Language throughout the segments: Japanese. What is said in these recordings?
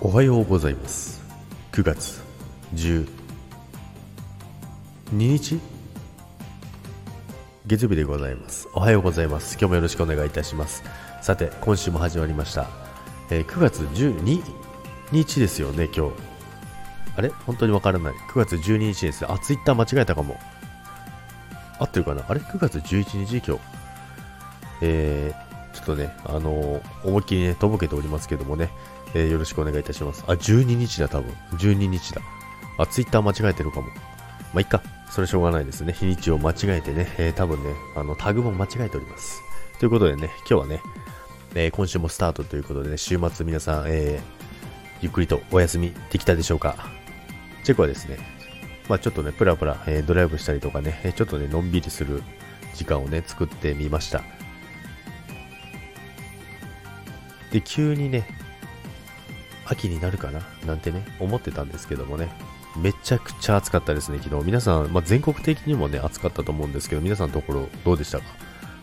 おはようございます。9月12日。月曜日でございます。おはようございます。今日もよろしくお願いいたします。さて今週も始まりました、えー、9月12日ですよね今日。あれ？本当にわからない。9月12日ですあツイッター間違えたかも。合ってるかな？あれ？9月11日今日。えー、ちょっとね、あのー、思いっきりね、とぼけておりますけどもね、えー、よろしくお願いいたします。あ、12日だ、多分。12日だ。あ、ツイッター間違えてるかも。まあ、いっか。それしょうがないですね。日にちを間違えてね、えー、多分ね、あの、タグも間違えております。ということでね、今日はね、えー、今週もスタートということでね、週末皆さん、えー、ゆっくりとお休みできたでしょうか。チェコはですね、まあちょっとね、プラプラ、えー、ドライブしたりとかね、ちょっとね、のんびりする時間をね、作ってみました。で、急にね、秋になるかな？なんてね、思ってたんですけどもね、めちゃくちゃ暑かったですね、昨日。皆さん、まあ、全国的にもね、暑かったと思うんですけど、皆さんのところどうでしたか？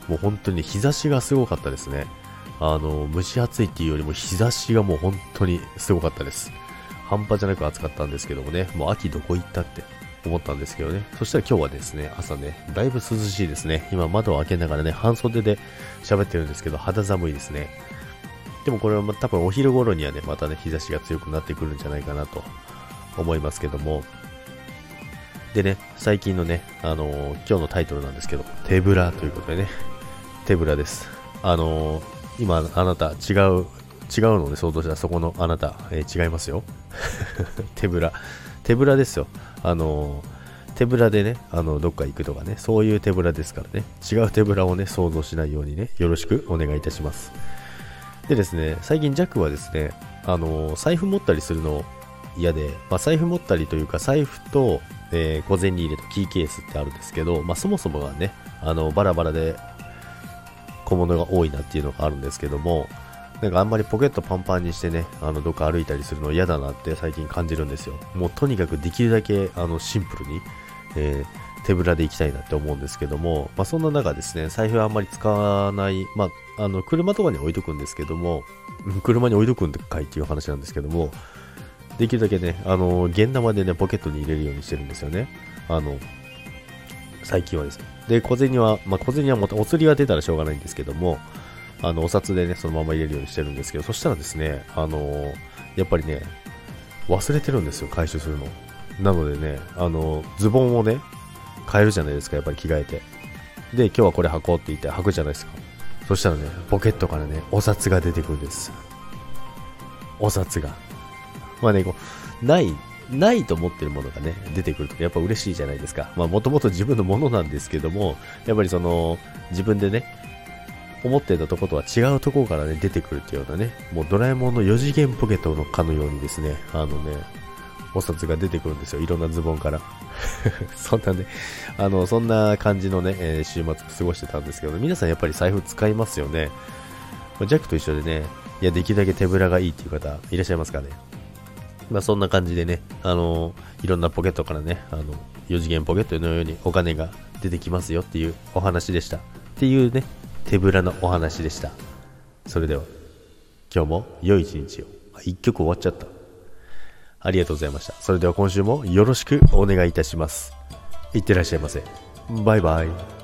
もう本当に日差しがすごかったですね。あの、蒸し暑いっていうよりも日差しがもう本当にすごかったです。半端じゃなく暑かったんですけどもね、もう秋どこ行ったって思ったんですけどね。そしたら今日はですね、朝ね、だいぶ涼しいですね。今窓を開けながらね、半袖で喋ってるんですけど、肌寒いですね。でもこれは多分お昼頃にはね、またね、日差しが強くなってくるんじゃないかなと思いますけども。でね、最近のね、あのー、今日のタイトルなんですけど、手ぶらということでね、手ぶらです。あのー、今、あなた、違う、違うので想像したらそこのあなた、えー、違いますよ。手ぶら。手ぶらですよ。あの手ぶらでね、あの、どっか行くとかね、そういう手ぶらですからね、違う手ぶらをね、想像しないようにね、よろしくお願いいたします。でですね、最近ジャックはですね、あの財布持ったりするの嫌で、まあ、財布持ったりというか、財布と、えー、小銭入れとキーケースってあるんですけど、まあ、そもそもがね、あの、バラバラで小物が多いなっていうのがあるんですけども、なんかあんまりポケットパンパンにしてね、あの、どっか歩いたりするの嫌だなって最近感じるんですよ。もうとにかくできるだけ、あの、シンプルに、え手ぶらで行きたいなって思うんですけども、まあ、そんな中ですね、財布はあんまり使わない、まあ、あの、車とかに置いとくんですけども、車に置いとくんかいっていう話なんですけども、できるだけね、あの、現玉でね、ポケットに入れるようにしてるんですよね。あの、最近はですね。で、小銭は、まあ、小銭はもお釣りが出たらしょうがないんですけども、あの、お札でね、そのまま入れるようにしてるんですけど、そしたらですね、あの、やっぱりね、忘れてるんですよ、回収するの。なのでね、あの、ズボンをね、変えるじゃないですか、やっぱり着替えて。で、今日はこれ履こうって言って履くじゃないですか。そしたらね、ポケットからね、お札が出てくるんです。お札が。まあね、こう、ない、ないと思ってるものがね、出てくるとやっぱ嬉しいじゃないですか。まあもともと自分のものなんですけども、やっぱりその、自分でね、思ってたとことは違うとこからね、出てくるっていうようなね、もうドラえもんの4次元ポケットのかのようにですね、あのね、お札が出てくるんですよ。いろんなズボンから。そんなね、あの、そんな感じのね、えー、週末過ごしてたんですけど、皆さんやっぱり財布使いますよね。ジャックと一緒でね、いや、できるだけ手ぶらがいいっていう方、いらっしゃいますかね。まあ、そんな感じでね、あのいろんなポケットからね、あの、4次元ポケットのようにお金が出てきますよっていうお話でした。っていうね、手ぶらのお話でした。それでは、今日も良い一日を。一曲終わっちゃった。ありがとうございました。それでは今週もよろしくお願いいたします。いってらっしゃいませ。バイバイ。